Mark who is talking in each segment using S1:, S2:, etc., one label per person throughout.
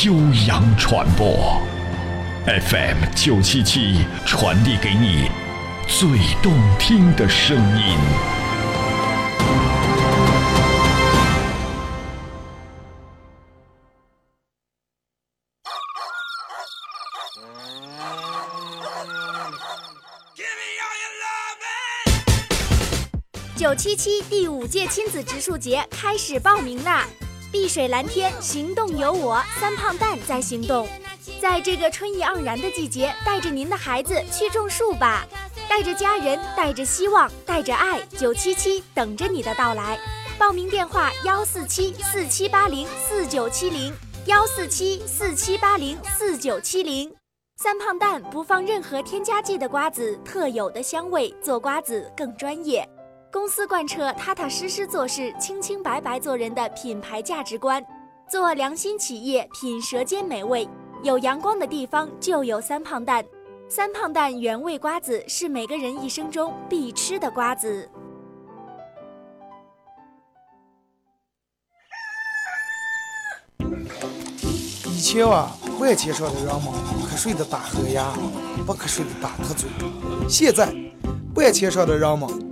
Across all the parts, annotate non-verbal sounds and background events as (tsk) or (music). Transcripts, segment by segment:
S1: 悠扬传播，FM 九七七传递给你最动听的声音。
S2: 九七七第五届亲子植树节开始报名啦！碧水蓝天，行动有我，三胖蛋在行动。在这个春意盎然的季节，带着您的孩子去种树吧，带着家人，带着希望，带着爱，九七七等着你的到来。报名电话：幺四七四七八零四九七零，幺四七四七八零四九七零。三胖蛋不放任何添加剂的瓜子，特有的香味，做瓜子更专业。公司贯彻踏踏实实做事、清清白白做人的品牌价值观，做良心企业，品舌尖美味。有阳光的地方就有三胖蛋，三胖蛋原味瓜子是每个人一生中必吃的瓜子。
S3: 以前啊，万千上的人们瞌睡的打呵呀，不瞌睡的打瞌嘴。现在，万千上的人们。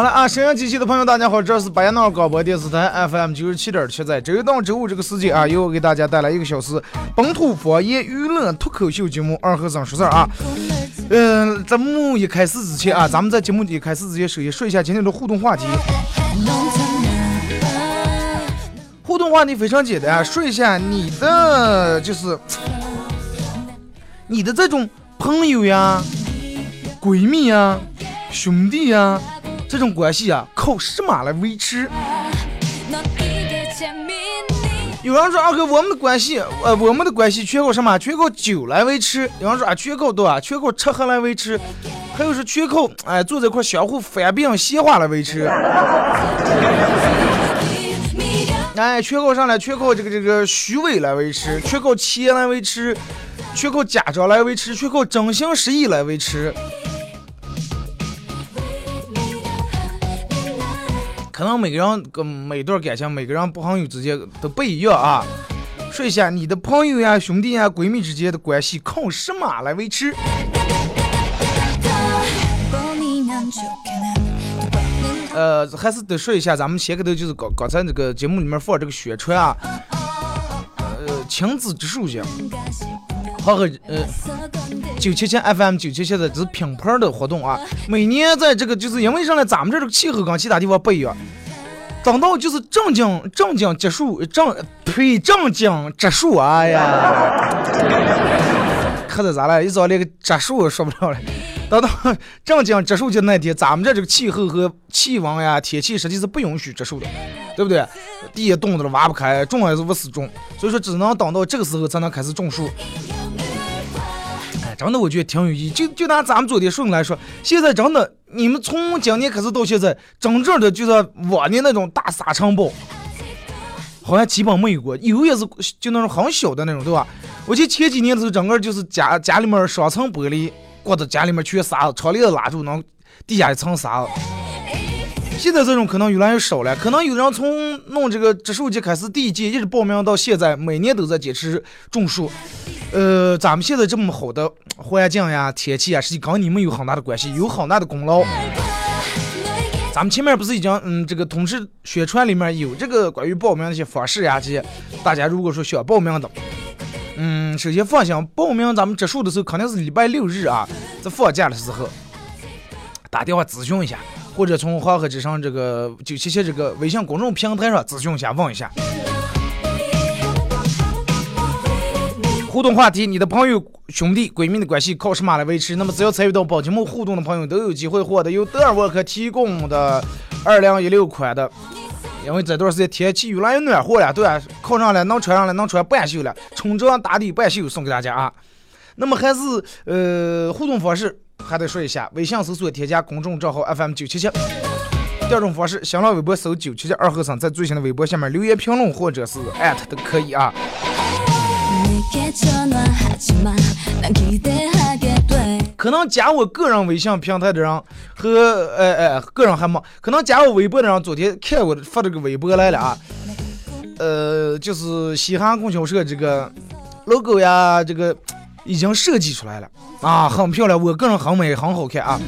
S3: 好了啊，沈阳机器的朋友，大家好，这是白闹广播电视台 FM 九十七点七，在周一到周五这个时间啊，由我给大家带来一个小时本土方言娱乐脱口秀节目《二和尚说事儿》啊。嗯，节目一开始之前啊，咱们在节目一开始之前，首先说一下今天的互动话题。互动话题非常简单，说一下你的就是你的这种朋友呀、闺蜜呀、兄弟呀。这种关系啊，靠什么来维持？有人说二哥，我们的关系，呃，我们的关系全靠什么？全靠酒来维持。有人说啊，全靠多啊，全靠吃喝来维持。还有是全靠哎，坐在一块相互翻病闲话来维持。哎，全靠上来，全靠这个这个虚伪来维持，全靠钱来维持，全靠假装来维持，全靠真心实意来维持。可能每个人跟每段感情，每个人朋友之间都不一样啊。说一下你的朋友呀、兄弟呀、闺蜜之间的关系靠什么来维持？呃，还是得说一下，咱们前个头就是刚刚才那个节目里面放这个宣传啊，呃，亲子植树节，好呃。九七七 FM 九七七的这是品牌的活动啊！每年在这个就是因为啥呢？咱们这个气候跟其他地方不一样，等到就是正经正经结束正呸正经植树，哎呀，可的咋了？一早连个植树说不了了。等到正经植树节那天，咱们这这个气候和气温呀、天气实际是不允许植树的，对不对？地也冻着了，挖不开，种也是不死种，所以说只能等到这个时候才能开始种树。真的，我觉得挺有意义。就就拿咱们昨天说来说，现在真的，你们从今年开始到现在，真正的就是往年那种大沙尘暴，好像基本没有过。有也是就那种很小的那种，对吧？我记得前几年的时候，整个就是家家里面双层玻璃，挂到家里面全沙子，窗帘子拉住，然后地下一层沙子。现在这种可能越来越少了，可能有人从弄这个植树节开始第一届一直报名到现在，每年都在坚持种树。呃，咱们现在这么好的环境呀、天气呀，实际跟你们有很大的关系，有很大的功劳。咱们前面不是已经嗯，这个通知宣传里面有这个关于报名的一些方式呀，这些大家如果说需要报名的，嗯，首先放心，报名咱们结束的时候肯定是礼拜六日啊，在放假的时候，打电话咨询一下，或者从黄河之上这个九七七这个微信公众平台上咨询一下，问一下。互动话题：你的朋友、兄弟、闺蜜的关系靠什么来维持？那么，只要参与到宝节目互动的朋友，都有机会获得由德尔沃克提供的二零一六款的。因为这段时间天气越来越暖和了，对啊，靠上了能穿上了能穿半袖了，冲装打底半袖送给大家啊。那么还是呃互动方式还得说一下，微信搜索添加公众账号 FM 九七七。第二种方式，新浪微博搜九七七二和尚，在最新的微博下面留言评论或者是艾特都可以啊。可能加我个人微信平台的人和呃呃个人还没，可能加我微博的人昨天看我发这个微博来了啊，呃，就是西汉供销社这个 logo 呀，这个已经设计出来了。啊，很漂亮，我个人很美，很好看啊。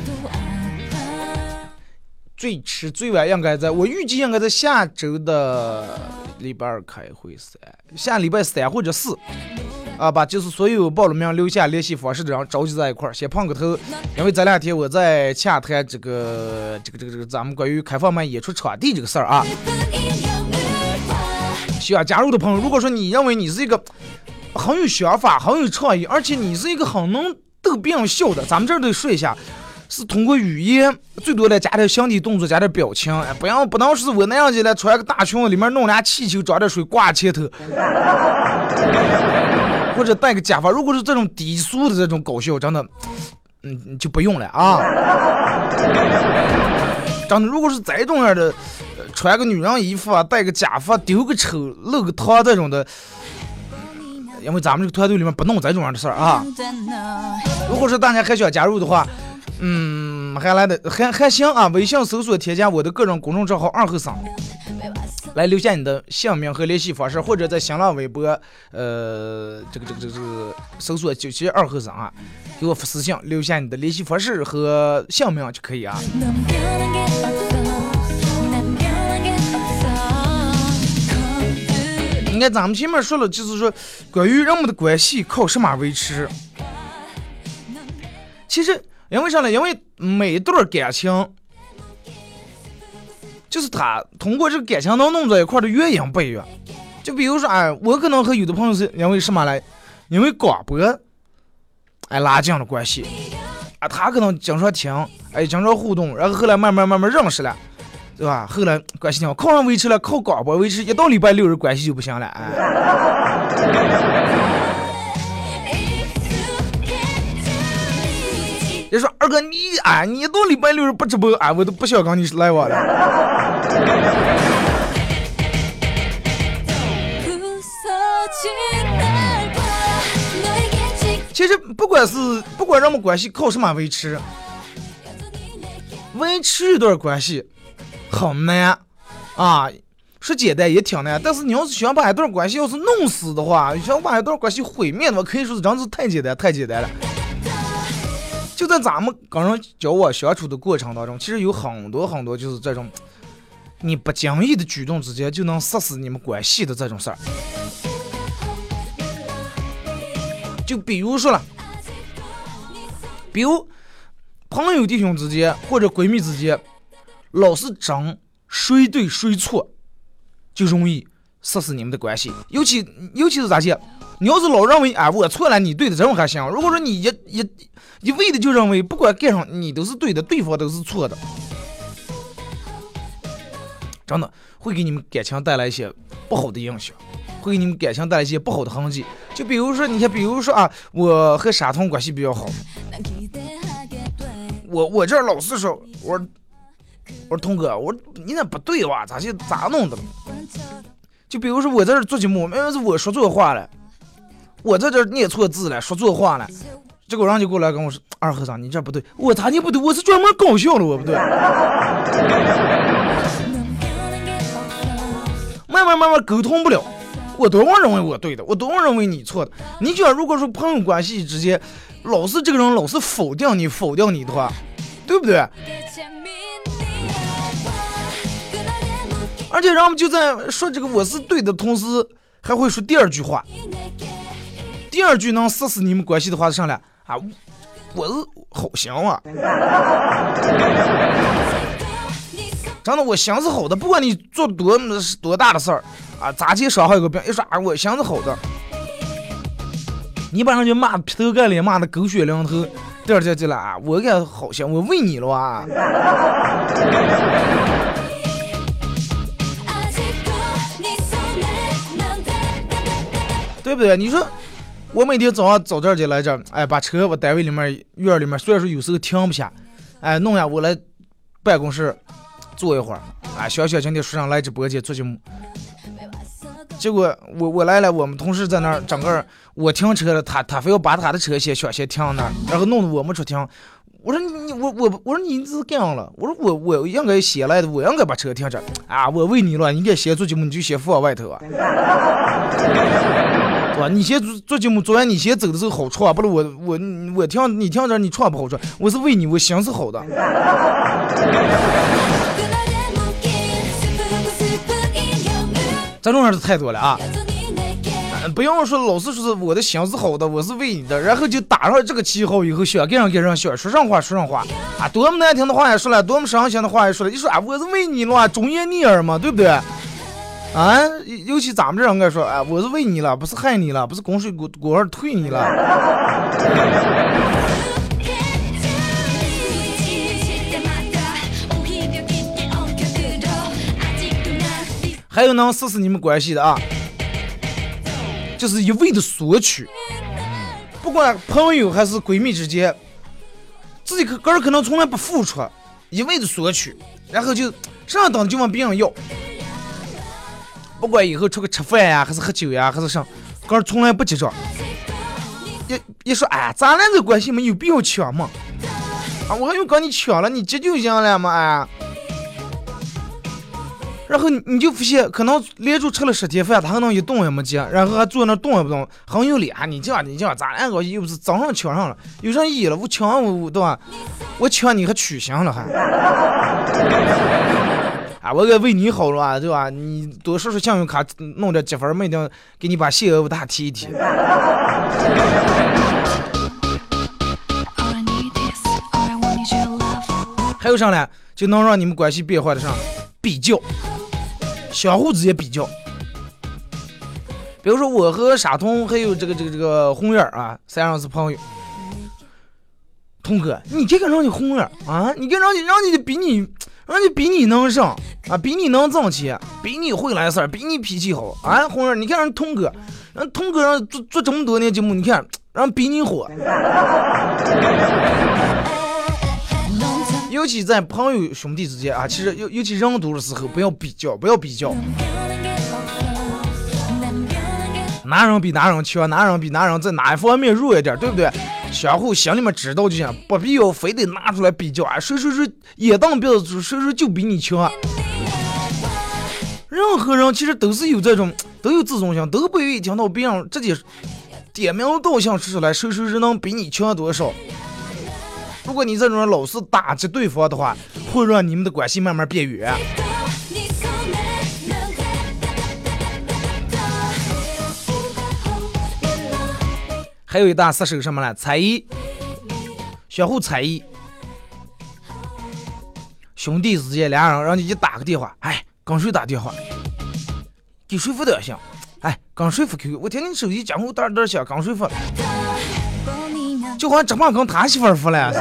S3: 最迟最晚应该在我预计应该在下周的礼拜二开会噻，下礼拜三或者四，啊，把就是所有报了名留下联系方式的人召集在一块儿，先碰个头。因为这两天我在洽谈这个这个这个这个咱们关于开放麦演出场地这个事儿啊。需要加入的朋友，如果说你认为你是一个很有想法、很有创意，而且你是一个很能逗别人笑的，咱们这儿得说一下。是通过语音，最多的加点身体动作，加点表情，哎不要不能是我那样子来，穿个大裙子，里面弄俩气球，装点水挂前头，或者戴个假发。如果是这种低俗的这种搞笑，真的，嗯，就不用了啊。真的，如果是这种样的，穿个女人衣服啊，戴个假发，丢个丑，露个汤这种的，因为咱们这个团队里面不弄这种样的事儿啊。如果说大家还想加入的话，嗯，还来的还还行啊！微信搜索添加我的个人公众账号二后生，来留下你的姓名和联系方式，或者在新浪微博，呃，这个这个这个搜索九七二后生啊，给我发私信，留下你的联系方式和姓名就可以啊。你看咱们前面说了，就是说关于人们的关系靠什么维持？其实。因为啥呢？因为每一段感情，就是他通过这个感情能弄在一块的原因不一样。就比如说，哎，我可能和有的朋友是因为什么来？因为广播，哎，拉近了关系。啊，他可能经常听，哎，经常互动，然后后来慢慢慢慢认识了，对吧？后来关系挺好，靠上维持了，靠广播维持，一到礼拜六日关系就不行了，哎。人说二哥你啊，你到礼拜六日不直播啊，我都不想跟你来往了。其实不管是不管人们关系靠什么维持，维持一段关系很难啊，说简单也挺难。但是你要是想把一段关系要是弄死的话，想把一段关系毁灭的话，可以说是真是太简单太简单了。就在咱们跟人交往相处的过程当中，其实有很多很多就是这种你不经意的举动之间就能杀死你们关系的这种事儿。就比如说了，比如朋友弟兄之间或者闺蜜之间，老是争谁对谁错，就容易杀死你们的关系。尤其尤其是咋些，你要是老认为啊我错了你对的，这种还行。如果说你一一一味的就认为不管干啥你都是对的，对方都是错的，真的会给你们感情带来一些不好的影响，会给你们感情带来一些不好的痕迹。就比如说，你看，比如说啊，我和沙通关系比较好，我我这老是说，我说我说通哥，我说你那不对吧？咋就咋弄的？就比如说我在这做节目，明明是我说错话了，我在这念错字了，说错话了。结果人就过来跟我说：“二和尚，你这不对，我咋你不对？我是专门搞笑的，我不对。”慢慢慢慢沟通不了，我多么认为我对的，我多么认为你错的。你觉得如果说朋友关系之间，老是这个人老是否定你，否定你的话，对不对？而且人们就在说这个我是对的同时，还会说第二句话。第二句能杀死你们关系的话是啥呢？啊，我是好心啊！(laughs) 真的，我心是好的，不管你做多多大的事儿啊，咋介伤害一个病，一说啊，我心是好的，你把人家骂劈头盖脸骂的狗血淋头，第二天进来啊，我可好心，我为你了啊。(laughs) 对不对？你说我每天早上早点就来这，哎，把车我单位里面院里面，虽然说有时候停不下，哎，弄下我来办公室坐一会儿，啊，小小今天说上来直播间做节目，结果我我来了，我们同事在那儿整个我停车了，他他非要把他的车先先先停那儿，然后弄得我没处停。我说你我我我说你是干样了？我说我我应该先来的，我应该把车停这啊！我为你了，你该先做节目，你就先放外头啊。(laughs) 对吧？你先做做节目，做完你先走的时候好闯，不是我我我听你听着你闯不好闯。我是为你，我心是好的。这种人太多了啊！不要说老是说是我的心是好的，我是为你的，然后就打上这个旗号以后，想跟上跟上，想说上话说上话啊，多么难听的话也说了，多么伤心的话也说了，你说啊，我是为你了，忠言逆耳嘛，对不对？啊，尤其咱们这人该说，哎，我是为你了，不是害你了，不是公水锅锅儿退你了。还有能试试你们关系的啊。就是一味的索取，不管朋友还是闺蜜之间，自己个人可能从来不付出，一味的索取，然后就上等就往别人要，不管以后出去吃饭呀，还是喝酒呀，还是啥，个从来不结账。一一说，哎，咱俩这关系没有必要抢嘛，啊，我还用跟你抢了，你结就行了嘛，哎。然后你就发现，可能连着吃了十天饭，他可能一动也没接，然后还坐那动也不动，很有脸。你这样，你这样，咱两个又不是早上抢上了，有啥意义了？我抢我对吧？我抢你还取香了还？啊，我该为你好了啊，对吧？你多刷刷信用卡，弄点积分，每天给你把限额大提一提。(laughs) 还有啥呢？就能让你们关系变坏的啥？比较。相互之间比较，比如说我和沙童还有这个这个这个红眼啊，三人是朋友。通哥，你这个人家红眼啊，你跟人家人家比你，人家比你能上啊，比你能挣钱，比你会来事儿，比你脾气好啊。红人，你看人通哥，人通哥人做做这么多年节目，你看人比你火。(laughs) 尤其在朋友兄弟之间啊，其实尤尤其人多的时候，不要比较，不要比较。(laughs) 男人比男人强，男人比男人在哪一方面弱一点，对不对？相互心里面知道就行，不必要非得拿出来比较啊！谁谁谁也当鼻子谁谁就比你强。任何人其实都是有这种，都有自尊心，都不愿意听到别人直接点名道姓说出来，谁谁谁能比你强多少。如果你这种人老是打击对方的话，会让你们的关系慢慢变远。还有一大杀手什么呢？猜疑，相互猜疑。兄弟之间俩人，让你去打个电话，哎，跟谁打电话？给谁发短信？哎，刚谁发 QQ？我听你手机监控嘚嘚响，跟谁发？就好像这把跟他媳妇儿服了似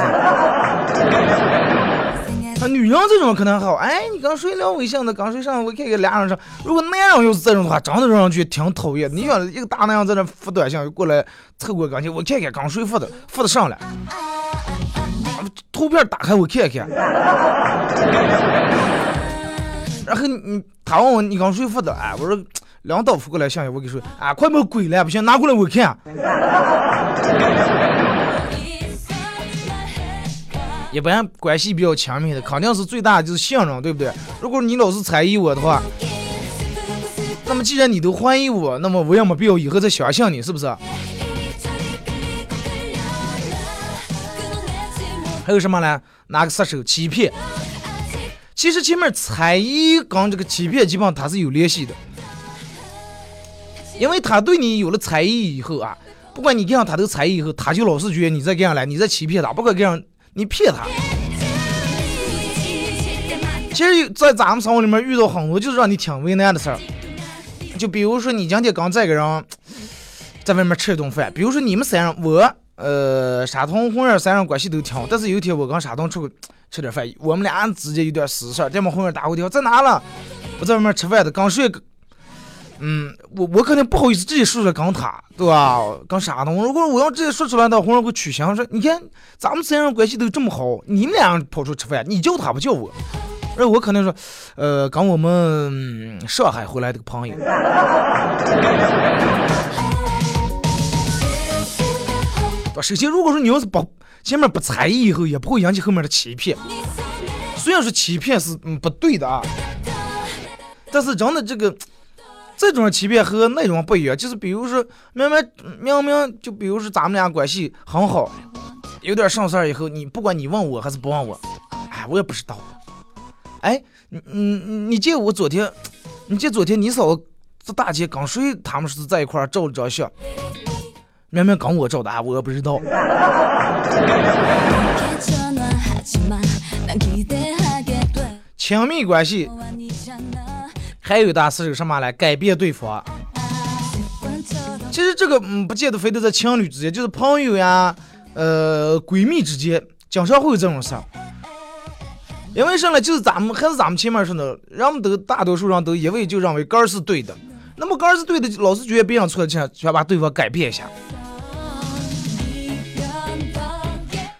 S3: 的。他女人这种可能好，哎，你刚谁聊微信的？刚谁上？我看看俩人上。如果男人要是这种的话，真的让人觉得挺讨厌。你想一个大男人在那发短信，过来凑过跟前，我看看刚谁发的，发的上了。图片打开我看看。然后你他问我你刚谁发的？哎，我说两刀发过来信息，我给说，啊，快把鬼了，不行，拿过来我看。一般关系比较亲密的，肯定是最大的就是信任，对不对？如果你老是猜疑我的话，那么既然你都怀疑我，那么我也没必要以后再相信你，是不是？还有什么呢？拿个杀手欺骗，其实前面猜疑跟这个欺骗基本上它是有联系的，因为他对你有了猜疑以后啊，不管你给上他都猜疑以后，他就老是觉得你在这样来，你在欺骗他，不管这样你骗他。其实，在咱们生活里面遇到很多就是让你挺为难的事儿，就比如说你今天刚这个人在外面吃一顿饭，比如说你们三人，我呃沙通红人三人关系都挺好，但是有一天我跟沙通出去 (tsk) 吃点饭，我们俩之间有点私事儿，电话红人打过电话在哪了？我在外面吃饭的，刚睡，嗯，我我肯定不好意思直接说出来跟他，对吧？跟沙通，如果我要直接说出来的，红人会取笑说，你看咱们三人关系都这么好，你们俩跑出去吃饭，你叫他不叫我。而我可能说，呃，跟我们上海回来的朋友。首先，如果说你要是不前面不猜疑，以后也不会引起后面的欺骗。虽然说欺骗是嗯不对的啊，但是真的这个这种欺骗和那种不一样。就是比如说，明明明明就比如说咱们俩关系很好，有点上事儿以后，你不管你问我还是不问我，哎，我也不知道。哎，你你你记我昨天，你记昨天你嫂子大姐刚睡，他们是在一块儿照了张相，明明跟我照的，啊我也不知道。亲密关系还有一大事是什么来？改变对方。其实这个嗯，不见得非得在情侣之间，就是朋友呀，呃，闺蜜之间，经常会有这种事儿。因为啥呢？就是咱们还是咱们前面说的，人们都大多数人都一味就认为个儿是对的，那么个儿是对的，老是觉得别人错，就要把对方改变一下。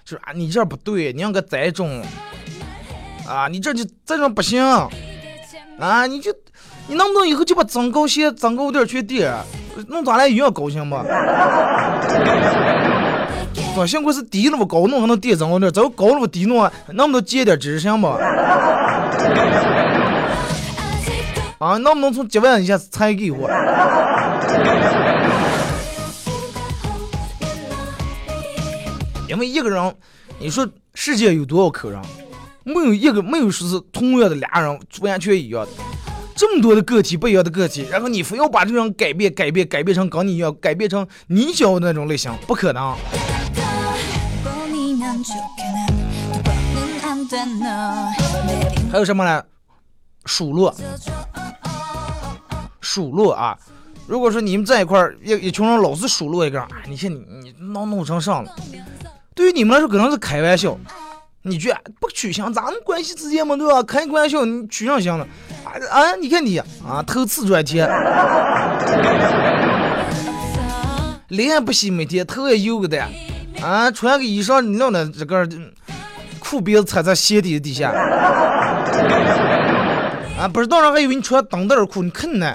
S3: 就是啊，你这不对，你应该再种啊，你这就这种不行啊，你就你能不能以后就把增高鞋增高点去垫，弄咱俩一样高行吗？我，幸亏是低了么高弄还能垫增高点，只要高了么低弄，能不能接点知识行吧？啊，能不能从几万以下才给我？因为一个人，你说世界有多少口人？没有一个没有说是同样的俩人完全一样的，这么多的个体不一样的个体，然后你非要把这种改变改变改变成跟你一样，改变成你想要的那种类型，不可能。还有什么呢？数落，数落啊！如果说你们在一块儿，一一群人老是数落一个啊，你看你你闹弄成啥了？对于你们来说可能是开玩笑，你去不取向咱们关系之间嘛，对吧？开玩笑，你取上行了。啊啊！你看你啊，头次转天，脸不洗每天，头也油个的，啊，穿个衣裳，你弄的这个。裤鼻子踩在鞋底底下，啊，不知道人还以为你穿灯带裤，你看呢。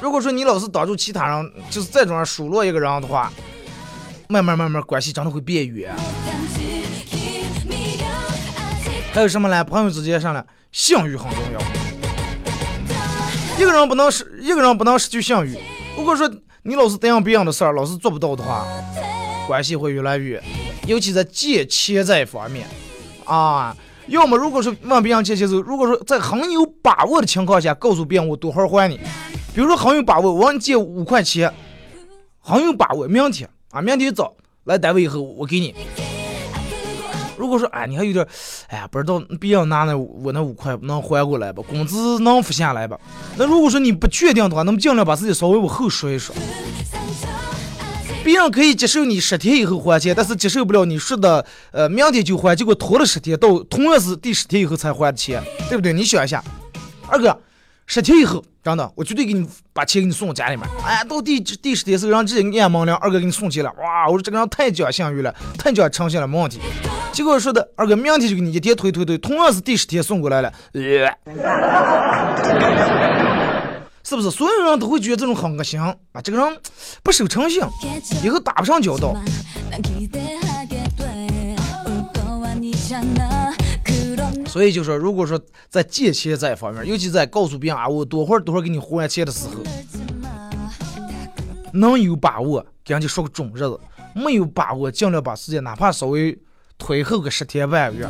S3: 如果说你老是挡住其他人，就是再这样数落一个人的话，慢慢慢慢关系真的会变远。还有什么呢？朋友之间上了，信誉很重要。一个人不能失，一个人不能失去信誉。如果说你老是答应别人的事儿，老是做不到的话。关系会越来越，尤其在借钱这一方面，啊，要么如果说问别人借钱时候，如果说在很有把握的情况下，告诉别人我多会还你，比如说很有把握，我让你借五块钱，很有把握，明天啊，明天早来单位以后我给你。如果说哎，你还有点，哎呀，不知道别人拿那我那五块能还过来吧，工资能付下来吧？那如果说你不确定的话，那么尽量把自己稍微往后说一说。别人可以接受你十天以后还钱，但是接受不了你说的，呃，明天就还，结果拖了十天，到同样是第十天以后才还的钱，对不对？你想一下，二哥，十天以后，真的，我绝对给你把钱给你送到家里面。哎，到第第十天时候，让直接按门铃，二哥给你送钱了。哇，我说这个人太讲信誉了，太讲诚信了，没问题。结果说的，二哥明天就给你一天推推推，同样是第十天送过来了。是不是所有人都会觉得这种很恶心啊？这个人不守诚信，以后打不上交道。所以就说，如果说在借钱这一方面，尤其在告诉别人啊，我多会儿多会儿给你还钱的时候，能有把握，给人家说个准日子；没有把握，尽量把时间哪怕稍微推后个十天半个月，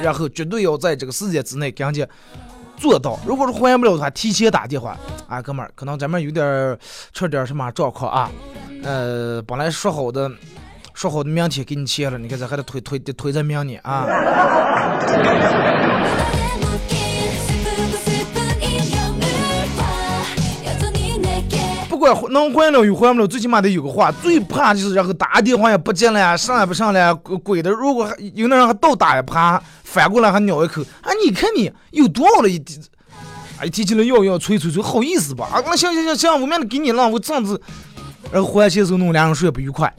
S3: 然后绝对要在这个时间之内赶紧做到。如果是还不了的话，提前打电话，啊，哥们儿，可能咱们有点儿出点什么状况啊，呃，本来说好的。说好的明天给你钱了，你看这还得推推推在明年啊！不管能还了与还不了，最起码得有个话。最怕就是然后打电话也不接了，上也不上来，鬼的！如果有那人还倒打一耙，反过来还咬一口，啊！你看你有多了一，哎，提起来要要催催催，好意思吧？啊，那行行行行，我明天给你了，我这样子，然后回来的时候弄俩人睡不愉快。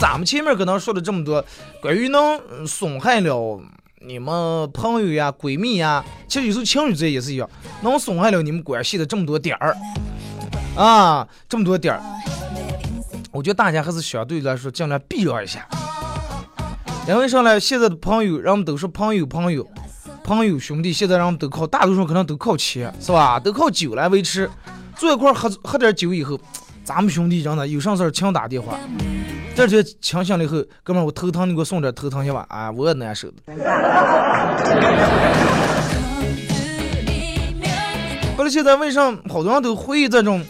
S3: 咱们前面可能说了这么多，关于能损害了你们朋友呀、闺蜜呀，其实有时候情侣之间也是一样，能损害了你们关系的这么多点儿啊，这么多点儿，我觉得大家还是相对来说尽量避让一下。因为上来现在的朋友，人们都是朋友朋友朋友兄弟，现在人们都靠大多数可能都靠钱，是吧？都靠酒来维持，坐一块喝喝点酒以后，咱们兄弟真的有啥事儿请打电话。这就清醒了以后，哥们儿，我头疼，你给我送点头疼药吧。啊，我也难受的。后来现在为啥好多人都回忆这种，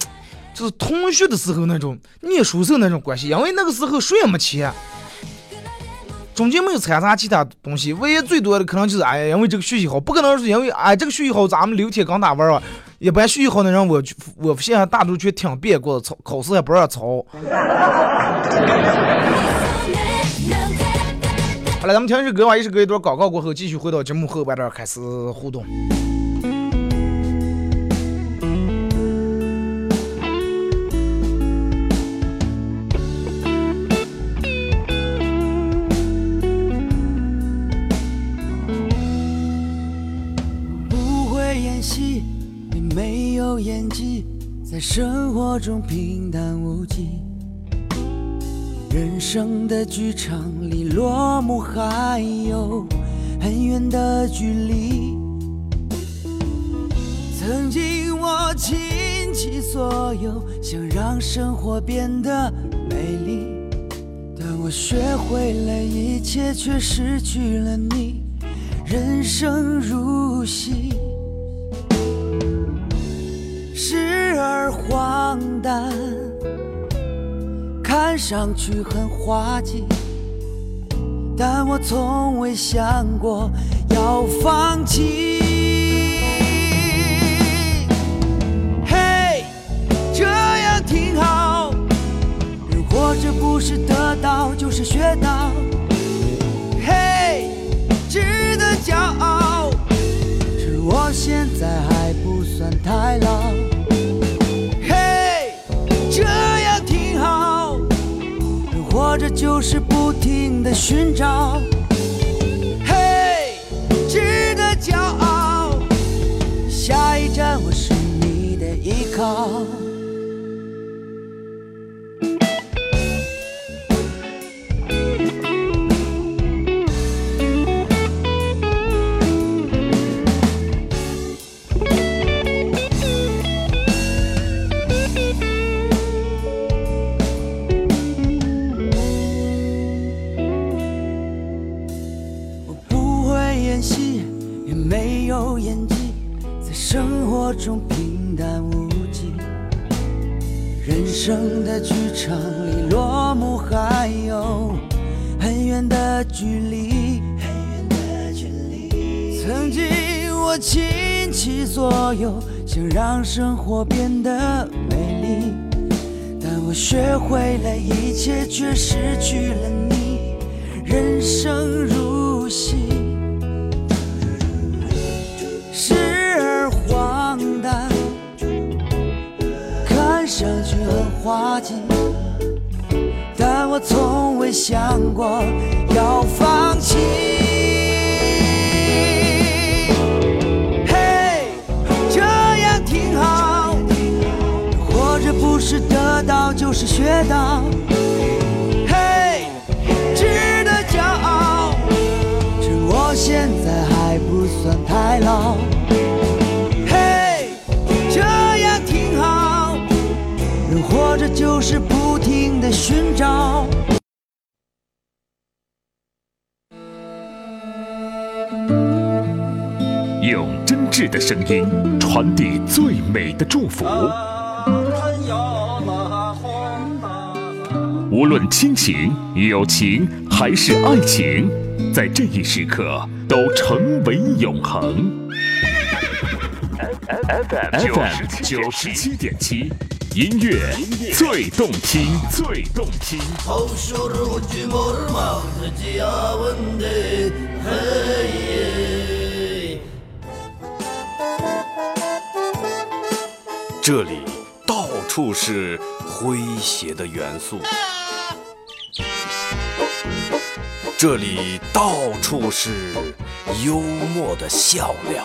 S3: 就是同学的时候那种念书时候那种关系？因为那个时候谁也没钱，中间没有掺杂其他东西，唯一最多的可能就是哎，因为这个学习好，不可能是因为哎这个学习好，咱们六天刚打完啊。一般学习好的人，我我现在大多去听别过的操，考试也不让抄。好了，咱们听一首歌吧，一首歌一段广告过后，继续回到节目后半段开始互动。
S4: 演技在生活中平淡无奇，人生的剧场里落幕还有很远的距离。曾经我倾其所有，想让生活变得美丽，但我学会了一切，却失去了你。人生如戏。荒诞，看上去很滑稽，但我从未想过要放弃。嘿，这样挺好，人活着不是得到就是学到。嘿，值得骄傲，是我现在还不算太老。就是不停的寻找，嘿，值得骄傲。下一站我是你的依靠。中平淡无奇，人生的剧场里落幕还有很远的距离。曾经我倾其所有，想让生活变得美丽，但我学会了一切，却失去了你。人生如滑稽，但我从未想过要放弃。嘿，这样挺好，活着不是得到就是学到。嘿，值得骄傲，趁我现在还不算太老。寻找。
S1: 用真挚的声音传递最美的祝福，无论亲情、友情还是爱情，在这一时刻都成为永恒。FM 九十七点七，音乐最动听，最动听。
S5: 这里到处是诙谐的元素，这里到处是幽默的笑料，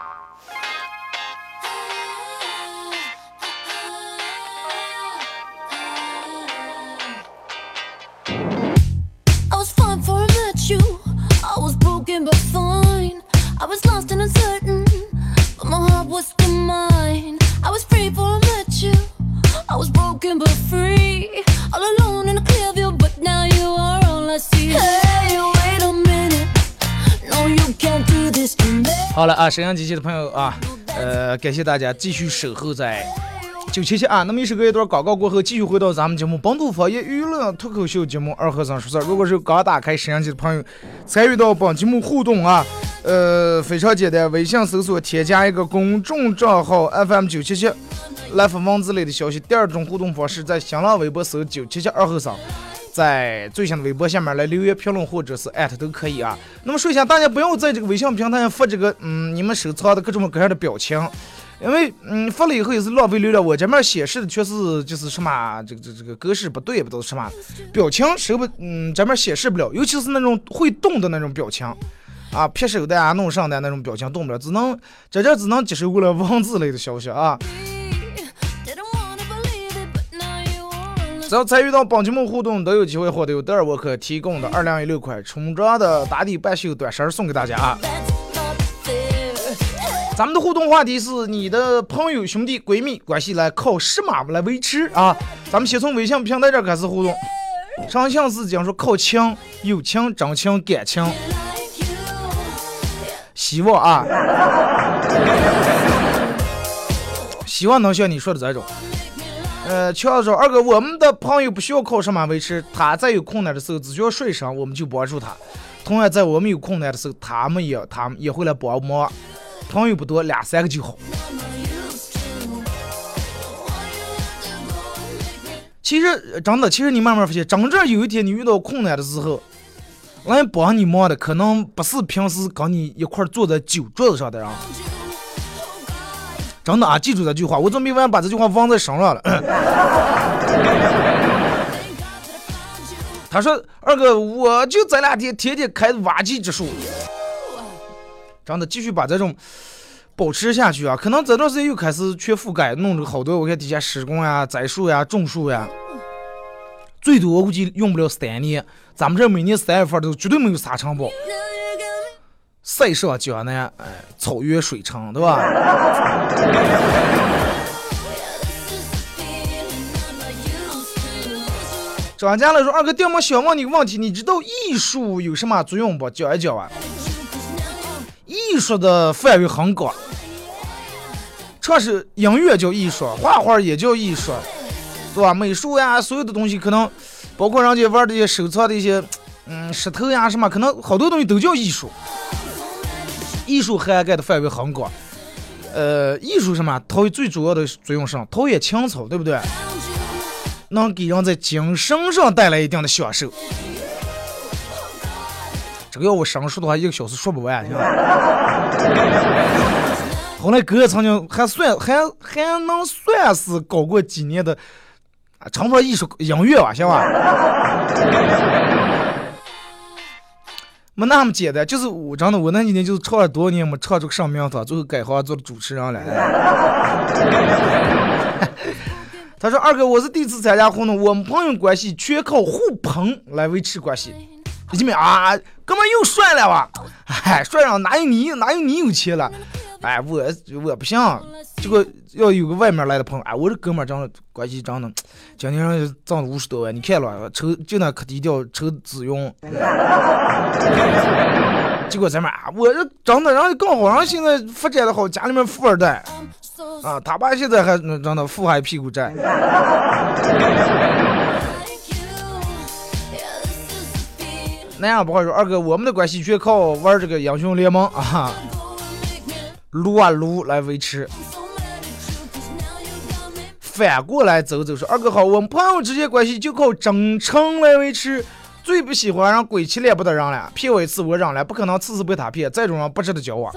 S3: 好了啊，沈阳机器的朋友啊，呃，感谢大家继续守候在九七七啊。那么一首歌一段广告过后，继续回到咱们节目本土方言娱乐脱口秀节目二和尚说事。如果是刚打开沈阳机的朋友，参与到本节目互动啊，呃，非常简单，微信搜索添加一个公众账号 FM 九七七，来发文字类的消息。第二种互动方式，在新浪微博搜九七七二和尚。在最新的微博下面来留言评论或者是艾特都可以啊。那么说一下，大家不要在这个微信平台上发这个嗯你们收藏的各种各样的表情，因为嗯发了以后也是浪费流量。我这面显示的却是就是什么这个这这个格式不对，不都是什么表情收不嗯这面显示不了，尤其是那种会动的那种表情。啊，撇手的啊，弄上的那种表情动不了，只能在这只能接收过来文字类的消息啊。只要参与到本节目互动，都有机会获得由德尔沃克提供的二零一六款冲装的打底半袖短衫送给大家啊！咱们的互动话题是你的朋友、兄弟、闺蜜关系来靠什么来维持啊？咱们先从微信平台这开始互动。上相是讲说靠情、友情、真情、感情，希望啊，希望能像你说的这种。呃，乔子说二哥，我们的朋友不需要靠什么维持，他在有困难的时候，只需要说一声，我们就帮助他。同样，在我们有困难的时候，他们也他们也会来帮忙。朋友不多，俩三个就好。其实真的，其实你慢慢发现，真正有一天你遇到困难的时候，来帮你忙的可能不是平时跟你一块坐在酒桌子上的人。真的啊，记住这句话，我准备晚上把这句话忘在身上了。(laughs) 他说：“二哥，我就这两天天天开挖机之术，真的继续把这种保持下去啊！可能这段时间又开始全覆盖，弄了好多我看底下施工呀、栽树呀、种树呀，最多我估计用不了三年。咱们这每年三月份都绝对没有沙尘暴，塞上江南，哎，草原水城，对吧
S6: ？feeling I'm not used to.
S3: 专家来说，二哥，掉毛想问你个问题，你知道艺术有什么作用不？讲一讲啊。艺术的范围很广，唱是音乐叫艺术，画画也叫艺术，对吧？美术呀，所有的东西可能，包括人家玩这些收藏的一些，嗯，石头呀什么，可能好多东西都叫艺术。艺术涵盖的范围很广，呃，艺术什么？它最主要的作用是？陶冶情操，对不对？能给人在精神上带来一定的享受。这个要我生说的话，一个小时说不完，行吧？(laughs) 后来哥哥曾经还算还还能算是搞过几年的啊，称不艺术音乐吧，行吧？没那么简单，就是我真的我那几年就是唱了多少年没唱出个上名堂，最后改行做了主持人了。(laughs) 他说二哥，我是第一次参加活动，我们朋友关系全靠互捧来维持关系。一米啊，哥们又帅了哇！哎，帅上哪有你哪有你有钱了？哎，我我不行，结果要有个外面来的朋友，哎，我这哥们儿长得关系长得，今天上挣了五十多万，你看了抽就那可低调抽紫云，(laughs) 结果咱们啊，我这长得然后刚好，然后现在发展的好，家里面富二代啊，他爸现在还长得富还屁股债。(laughs) 那样不好说，二哥，我们的关系全靠玩这个英雄联盟啊，撸啊撸来维持。反过来走走说，二哥好，我们朋友之间关系就靠真诚来维持。最不喜欢让鬼气脸不得让了，骗我一次我让了，不可能次次被他骗，这种人不值得交往。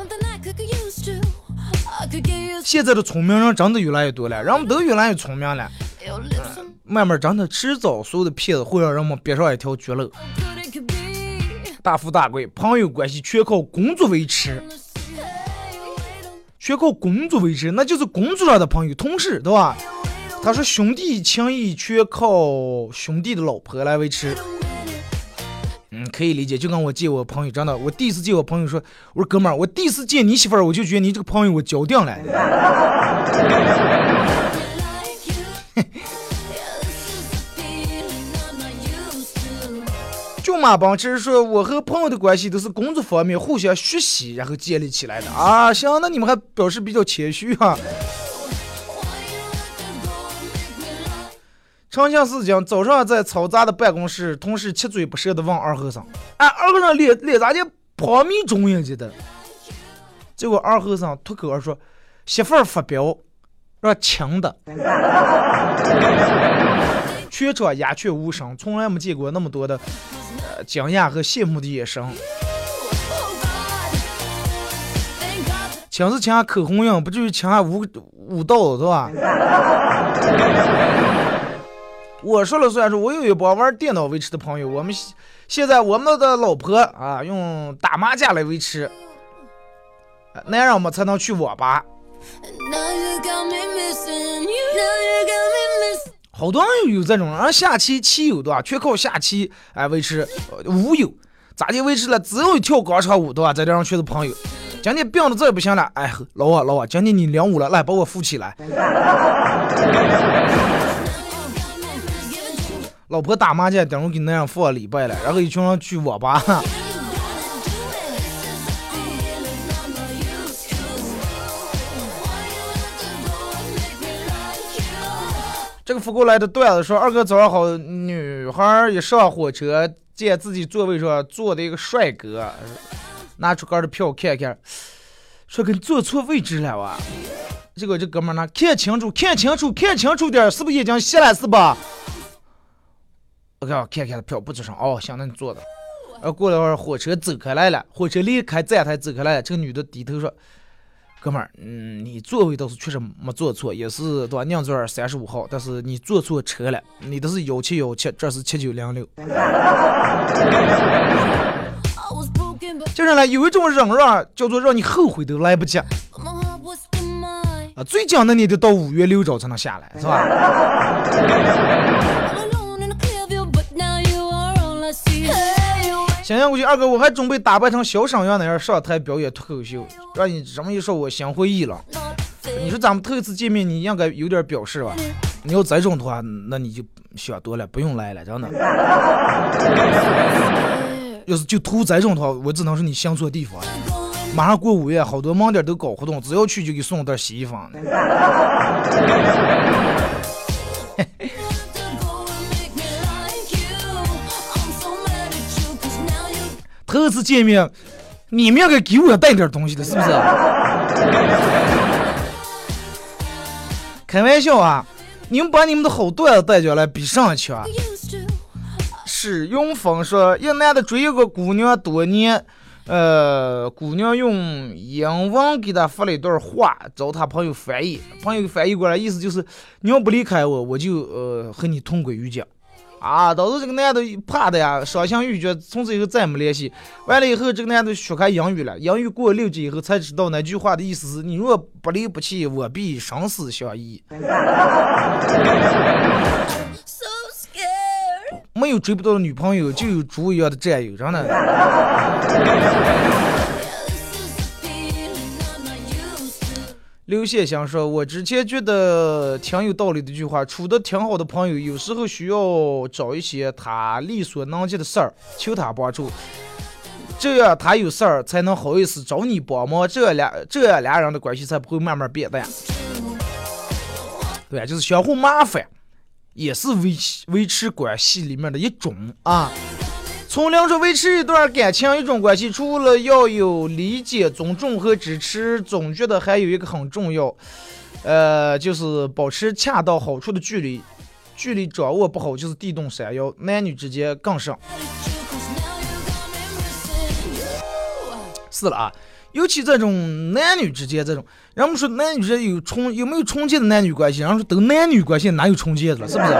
S3: 现在的聪明人真的越来越多了，人们都越来越聪明了，慢慢真的迟早所有的骗子会让人们憋上一条绝路。大富大贵，朋友关系全靠工作维持，全靠工作维持，那就是工作上的朋友、同事，对吧？他说兄弟情谊全靠兄弟的老婆来维持。嗯，可以理解。就跟我见我朋友，真的，我第一次见我朋友说，我说哥们儿，我第一次见你媳妇儿，我就觉得你这个朋友我交定了。(laughs) 马帮其实说，我和朋友的关系都是工作方面互相学习，然后建立起来的啊。行，那你们还表示比较谦虚哈。长相思讲，早上在嘈杂的办公室，同事七嘴八舌的问二和尚：“哎，二和尚脸脸咋的泡米中呀？记得？”结果二和尚脱口而出：“媳妇儿发飙，让轻的。(laughs) ”全场鸦雀无声，从来没见过那么多的惊讶和羡慕的眼神。亲是亲下口红印，不至于亲下舞舞蹈，是吧？(laughs) 我说了算数。我有一帮玩电脑维持的朋友，我们现在我们的老婆啊，用打麻将来维持，那样我们才能去网吧。好多人有这种，人下棋棋友对吧？全靠下棋哎维持。舞友咋的维持了？只有一跳广场舞对吧？在这上全是朋友。今天病的这不行了，哎老王老王，今天你领舞了，来把我扶起来。老婆打麻将，等会给那样放礼拜了，然后一群人去网吧。这个发过来的段子说：“二哥早上好，女孩一上火车，见自己座位上坐的一个帅哥，拿出个的票看看，说跟坐错位置了哇。结果这哥们儿呢，看清楚，看清楚，看清楚点儿，是不是眼睛瞎了是吧？我看看看票不吱声，哦，行，那你坐的。呃，过了一会儿，火车走开来了，火车离开站台走开来了，这个女的低头说。”哥们儿，嗯，你座位倒是确实没坐错，也是对吧？宁座三十五号，但是你坐错车了，你的是幺七幺七，这是七九零六。就是呢，有一种忍让叫做让你后悔都来不及。啊，最紧的你得到五月六号才能下来，是吧？(laughs) 想想过去，二哥，我还准备打扮成小沈阳那样上台表演脱口秀，让你这么一说，我心灰意冷。你说咱们头一次见面，你应该有点表示吧？你要这种的话，那你就想多了，不用来了，真的。要是就图这种的话，我只能说你想错地方了。马上过五月，好多门店都搞活动，只要去就给送袋洗衣粉。头次见面，你们应该给我带点东西的，是不是？开玩笑啊！你们把你们的好段子带进来，比上一强。史永峰说，一男的追一个姑娘多年，呃，姑娘用英文给他发了一段话，找他朋友翻译，朋友翻译过来，意思就是你要不离开我，我就呃和你同归于尽。啊，导致这个男的怕的呀，伤心欲绝，从此以后再也没联系。完了以后，这个男的学开英语了，英语过了六级以后才知道那句话的意思是：你若不离不弃，我必生死相依。没有追不到的女朋友，就有猪一样的战友，真的。刘谢想说，我之前觉得挺有道理的一句话，处的挺好的朋友，有时候需要找一些他力所能及的事儿，求他帮助，这样他有事儿才能好意思找你帮忙，这样俩这样俩人的关系才不会慢慢变淡。对，就是相互麻烦，也是维维持关系里面的一种啊。从两者维持一段感情、一种关系，除了要有理解、尊重和支持，总觉得还有一个很重要，呃，就是保持恰到好处的距离。距离掌握不好，就是地动山摇，男女之间更甚。是了啊，尤其这种男女之间这种，人们说男女之间有重有没有重建的男女关系？人家说都男女关系哪有重建的了，是不是？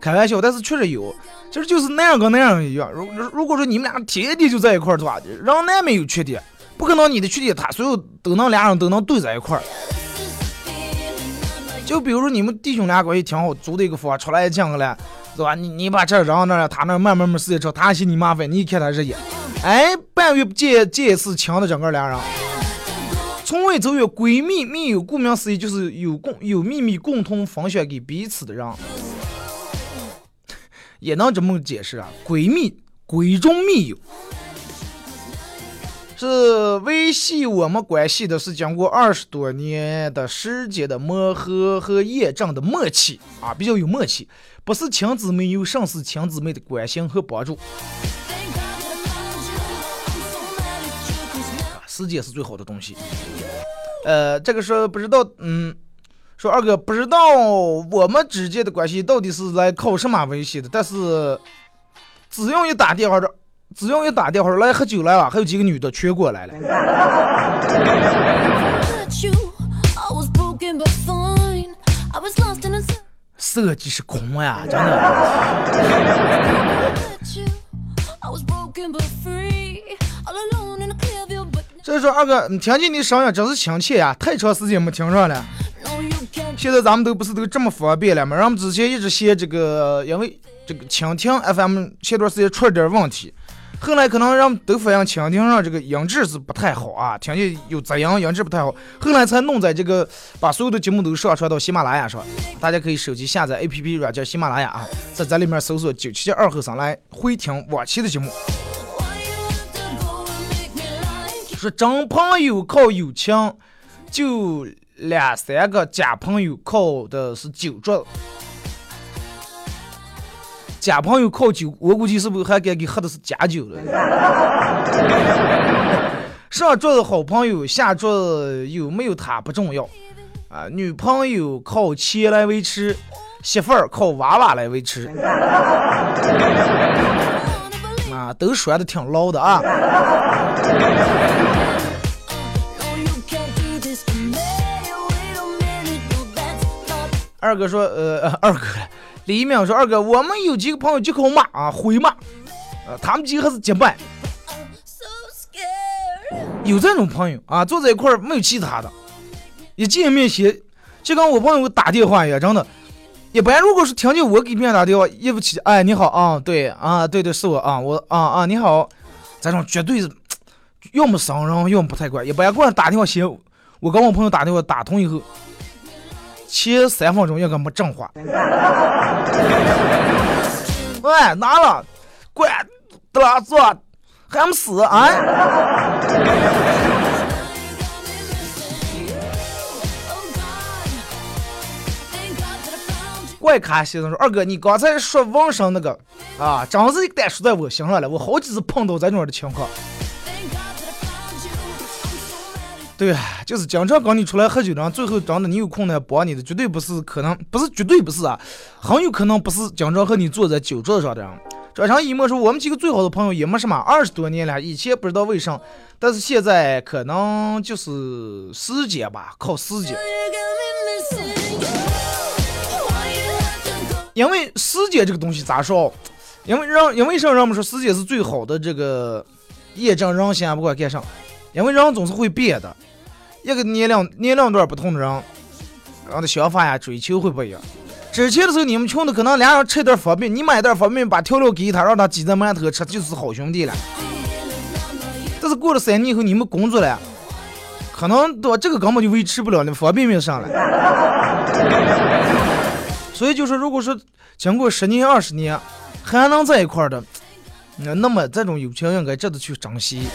S3: 开玩笑，但是确实有，其实就是那样跟那样一样。如如果说你们俩天天就在一块儿的话，人难免有缺点，不可能你的缺点他所有都能俩人都能对在一块儿。就比如说你们弟兄俩关系挺好，租的一个房，出来讲个了，是吧？你你把这扔那儿，他那儿慢慢慢时间长，他嫌你麻烦，你一看他日眼，哎，半月不见见一次，强的整个俩人。从未走远，闺蜜密友，顾名思义就是有共有秘密共同分享给彼此的人，也能这么解释啊。闺蜜，闺中密友，是维系我们关系的，是经过二十多年的时间的磨合和验证的默契啊，比较有默契，不是亲姊妹有胜似亲姊妹的关心和帮助。
S6: Thank God that I found you. I'm so mad at you. Cause now
S3: 时间是最好的东西。呃，这个说不知道，嗯，说二哥不知道我们之间的关系到底是来靠什么维系的，但是只要一打电话的，只要一打电话来喝酒来了，还有几个女的全过来了。(laughs) 设计是空呀，真的。
S6: 所
S3: 以说二哥，你听见你声音真是亲切呀，太长时间没听上了。现在咱们都不是都这么方便了吗？咱们之前一直嫌这个，因为这个蜻蜓 FM 前段时间出了点问题，后来可能人们都发现蜻蜓上这个音质是不太好啊，听见有杂音，音质不太好，后来才弄在这个把所有的节目都上传到喜马拉雅上，大家可以手机下载 APP 软件喜马拉雅啊，在这里面搜索九七二后生来回听往期的节目。说真朋友靠友情，就两三个假朋友靠的是酒桌。假朋友靠酒，我估计是不是还该给喝的是假酒了？(laughs) 上桌的好朋友，下桌有没有他不重要啊。女朋友靠钱来维持，媳妇儿靠娃娃来维持 (laughs) 啊，都说的挺牢的啊。二哥说，呃，(laughs) 二哥，李一鸣说，二哥，我们有几个朋友就靠骂啊，回骂，呃，他们几个还是结拜，有这种朋友啊，坐在一块儿没有其他的，一见面先，就跟我朋友打电话一样，真的。一般如果是听见我给别人打电话，一不起，哎，你好啊，对啊，对对，是我啊，我啊啊，你好，这种绝对是，要么伤人，要么不太乖。一般给我打电话先，我跟我朋友打电话打通以后，前三分钟应该没正话。喂，拿了，乖，得了，坐，还没死啊？怪卡先生说：“二哥，你刚才说网上那个啊，真是一单说在我心上了。我好几次碰到这种的情况。对，就是经常跟你出来喝酒的人，最后真的你有空呢帮你的，绝对不是可能，不是绝对不是啊，很有可能不是经常和你坐在酒桌上的人。”转场一默说：“我们几个最好的朋友也没什么，二十多年了，以前不知道为啥，但是现在可能就是时间吧，靠时间。因为时间这个东西咋说？因为让因为啥人们说时间是最好的这个验证人心，不管干啥，因为人总是会变的。一个年龄年龄段不同的人，人的想法呀、追求会不一样。之前的时候，你们穷的可能俩人吃袋方便面，你买袋方便面，把调料给他，让他鸡蛋馒头吃，就是好兄弟了。但是过了三年以后，你们工作了，可能对吧？这个根本就维持不了，那方便面上来。所以就说，如果说经过十年、二十年还能在一块的，那那么这种友情应该值得去珍惜。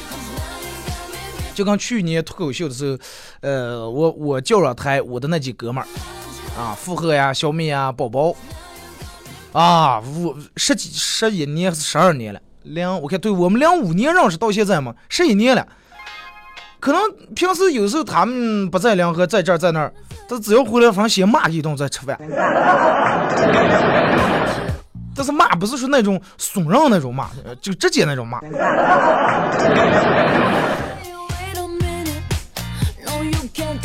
S3: 就跟去年脱口秀的时候，呃，我我叫上台我的那几哥们儿。啊，附和呀，小米呀，宝宝，啊，五十几十一年是十二年了，两我看对我们两五年认识到现在嘛，十一年了。可能平时有时候他们不在两河，在这儿在那儿，他只要回来，反正先骂一顿再吃饭。但是骂不是说那种怂人那种骂，就直接那种骂。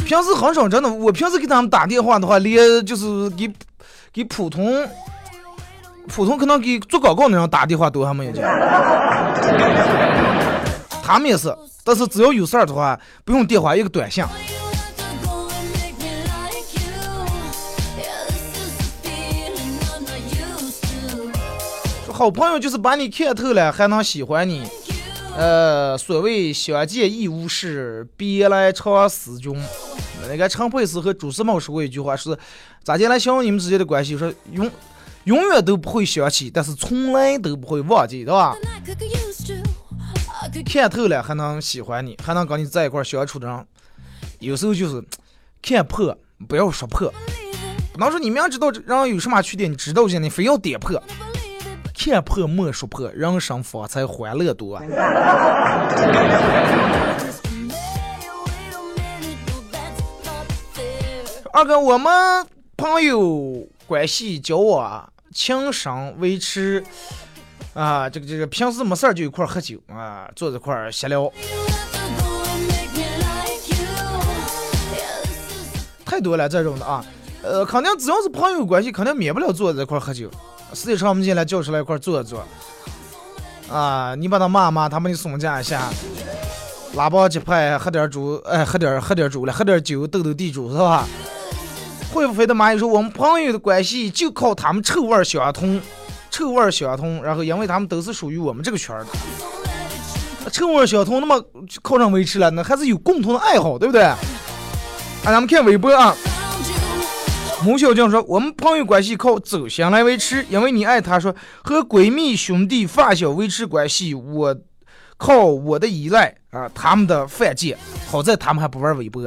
S3: 平时很少，真的。我平时给他们打电话的话，连就是给给普通普通可能给做广告的人打电话都还没有接。他们也是，但是只要有事儿的话，不用电话，一个短信。好朋友就是把你看透了，还能喜欢你。呃，所谓相见亦无事，别来常思君。那个陈佩斯和朱时茂说过一句话，是咋进来形容你们之间的关系？说永永远都不会想起，但是从来都不会忘记，对吧？看透了还能喜欢你，还能跟你在一块相处的人，有时候就是看破，不要说破。不能说你明知道这人有什么缺点，你知道着你非要点破。看破莫说破，人生方才欢乐多。二哥，我们朋友关系交往，情深维持啊，这个这个平时没事儿就一块喝酒啊，坐在块闲聊。太多了这种的啊，呃，肯定只要是朋友关系，肯定免不了坐在一块喝酒。时间长，我们进来叫出来一块坐坐，啊，你把他骂骂，他把你松解一下，拉帮结派，喝点酒，哎，喝点喝点酒了，喝点酒斗斗地主是吧？会不会的蚂蚁说我们朋友的关系就靠他们臭味相同，臭味相同，然后因为他们都是属于我们这个圈儿的，臭味相同，那么靠上维持了，那还是有共同的爱好，对不对？啊，咱们看微博啊。穆小静说：“我们朋友关系靠走心来维持，因为你爱他。说和闺蜜、兄弟、发小维持关系，我靠我的依赖啊，他们的犯贱。好在他们还不玩微博。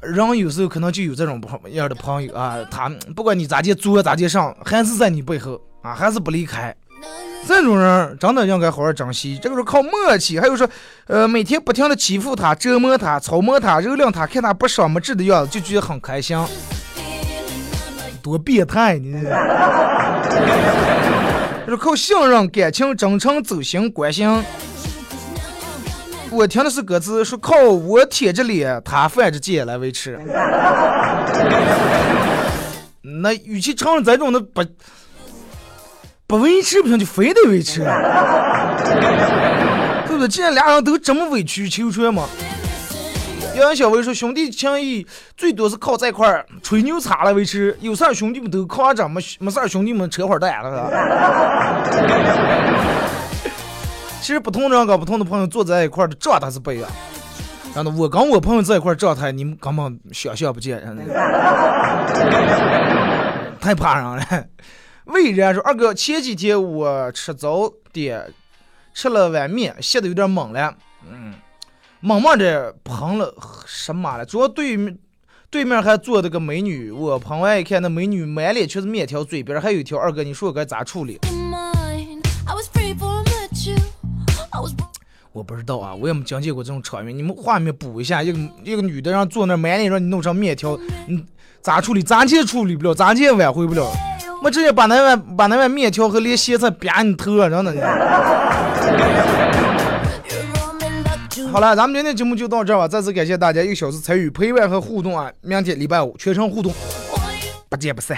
S3: 人有时候可能就有这种朋样的朋友啊，他不管你咋地做咋地上，还是在你背后啊，还是不离开。”这种人真的应该好好珍惜。这个是靠默契，还有说，呃，每天不停的欺负他、折磨他、操磨他、蹂躏他，看他不爽不治的样子，就觉得很开心。多变态你！是靠信任、感情、真诚、走心、关心。我听的是歌词，说靠我舔着脸，他犯着贱来维持。那与其承认这种的不。不维持不行，就非得维持，(laughs) 对不对？既然俩人都这么委曲求全嘛。杨小薇说：“兄弟情谊最多是靠这块儿吹牛叉来维持，有事儿兄弟们都靠着，没没事儿兄弟们扯会儿蛋了。” (laughs) 其实不同人跟不同的朋友坐在一块儿的状态是不一样。然后我跟我朋友在一块儿状态，你们根本想象不见，(laughs) 太怕人了。魏然说：“二哥，前几天我吃早点，吃了碗面，歇的有点懵了，嗯，懵懵的喷了什么了？主要对面对面还坐着个美女，我喷完一看，那美女满脸全是面条，嘴边还有一条。二哥，你说我该咋处理？我不知道啊，我也没经历过这种场面。你们画面补一下，一个一个女的让坐那满脸让你弄成面条，你咋处理？咋也处理不了，咋也挽回不了。”我直接把那碗把那碗面条和连咸菜扁你头上，真的。(laughs) 好了，咱们今天节目就到这儿吧。再次感谢大家一个小时参与陪伴和互动啊！明天礼拜五全程互动，不见不散。